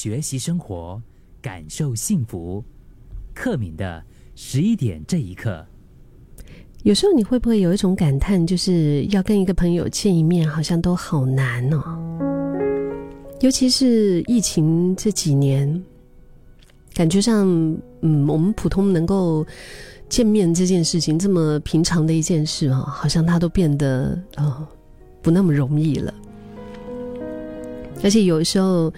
学习生活，感受幸福。克敏的十一点这一刻，有时候你会不会有一种感叹，就是要跟一个朋友见一面，好像都好难哦。尤其是疫情这几年，感觉上，嗯，我们普通能够见面这件事情，这么平常的一件事啊，好像它都变得呃不那么容易了。而且有时候，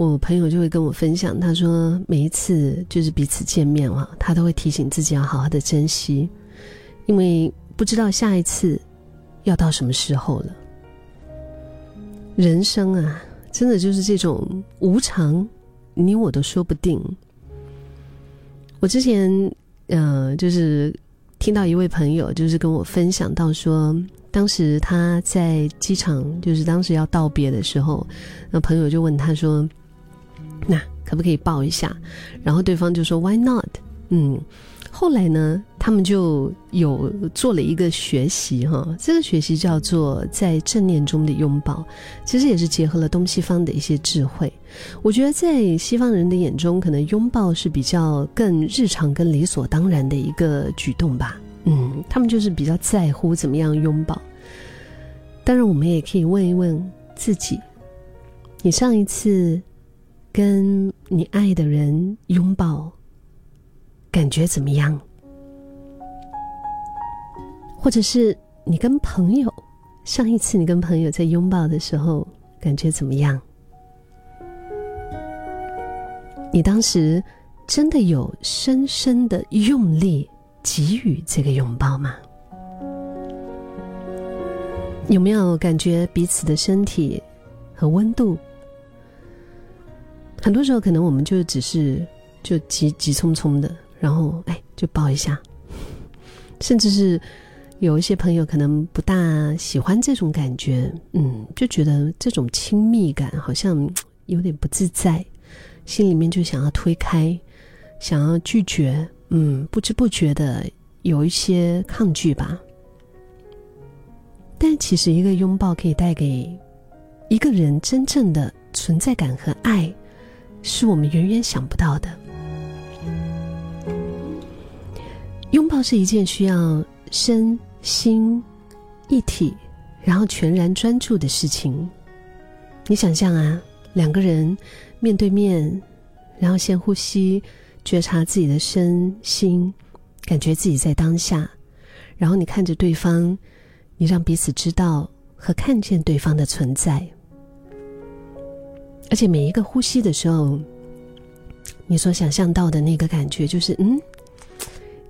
我朋友就会跟我分享，他说每一次就是彼此见面啊，他都会提醒自己要好好的珍惜，因为不知道下一次要到什么时候了。人生啊，真的就是这种无常，你我都说不定。我之前呃，就是听到一位朋友，就是跟我分享到说。当时他在机场，就是当时要道别的时候，那朋友就问他说：“那可不可以抱一下？”然后对方就说：“Why not？” 嗯，后来呢，他们就有做了一个学习哈，这个学习叫做在正念中的拥抱，其实也是结合了东西方的一些智慧。我觉得在西方人的眼中，可能拥抱是比较更日常、更理所当然的一个举动吧。嗯，他们就是比较在乎怎么样拥抱。当然，我们也可以问一问自己：你上一次跟你爱的人拥抱，感觉怎么样？或者是你跟朋友上一次你跟朋友在拥抱的时候，感觉怎么样？你当时真的有深深的用力？给予这个拥抱吗？有没有感觉彼此的身体和温度？很多时候，可能我们就只是就急急匆匆的，然后哎，就抱一下。甚至是有一些朋友可能不大喜欢这种感觉，嗯，就觉得这种亲密感好像有点不自在，心里面就想要推开，想要拒绝。嗯，不知不觉的有一些抗拒吧。但其实，一个拥抱可以带给一个人真正的存在感和爱，是我们远远想不到的。拥抱是一件需要身心一体，然后全然专注的事情。你想象啊，两个人面对面，然后先呼吸。觉察自己的身心，感觉自己在当下，然后你看着对方，你让彼此知道和看见对方的存在，而且每一个呼吸的时候，你所想象到的那个感觉就是，嗯，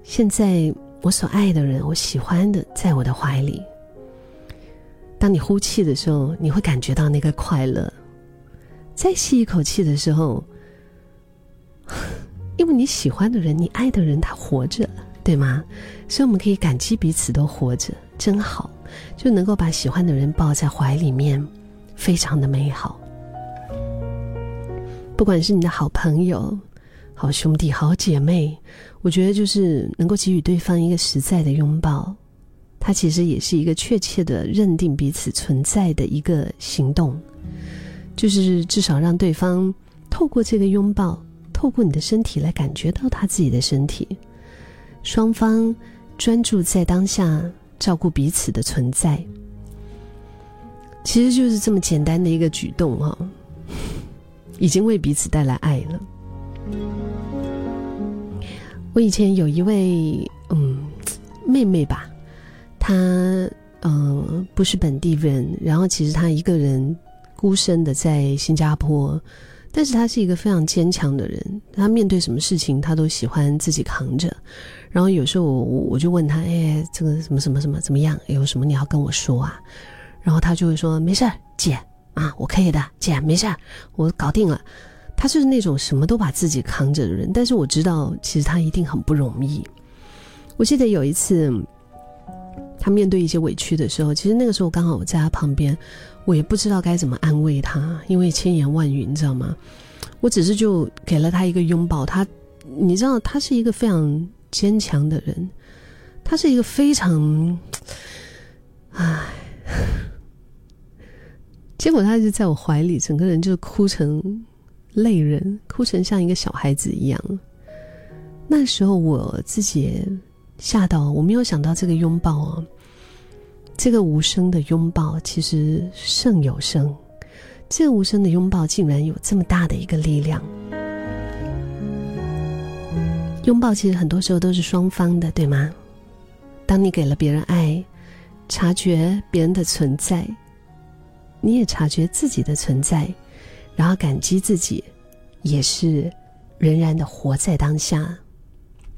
现在我所爱的人，我喜欢的，在我的怀里。当你呼气的时候，你会感觉到那个快乐；再吸一口气的时候。因为你喜欢的人，你爱的人，他活着，对吗？所以我们可以感激彼此都活着，真好，就能够把喜欢的人抱在怀里面，非常的美好。不管是你的好朋友、好兄弟、好姐妹，我觉得就是能够给予对方一个实在的拥抱，它其实也是一个确切的认定彼此存在的一个行动，就是至少让对方透过这个拥抱。透过你的身体来感觉到他自己的身体，双方专注在当下，照顾彼此的存在，其实就是这么简单的一个举动哈，已经为彼此带来爱了。我以前有一位嗯妹妹吧，她呃不是本地人，然后其实她一个人孤身的在新加坡。但是她是一个非常坚强的人，她面对什么事情，她都喜欢自己扛着。然后有时候我我就问她，哎，这个什么什么什么怎么样？有什么你要跟我说啊？然后他就会说，没事儿，姐啊，我可以的，姐没事，我搞定了。他就是那种什么都把自己扛着的人。但是我知道，其实他一定很不容易。我记得有一次，他面对一些委屈的时候，其实那个时候刚好我在他旁边。我也不知道该怎么安慰他，因为千言万语，你知道吗？我只是就给了他一个拥抱。他，你知道，他是一个非常坚强的人，他是一个非常……唉，结果他就在我怀里，整个人就哭成泪人，哭成像一个小孩子一样。那时候我自己吓到，我没有想到这个拥抱啊，这个无声的拥抱其实胜有声，这个无声的拥抱竟然有这么大的一个力量。拥抱其实很多时候都是双方的，对吗？当你给了别人爱，察觉别人的存在，你也察觉自己的存在，然后感激自己，也是仍然的活在当下。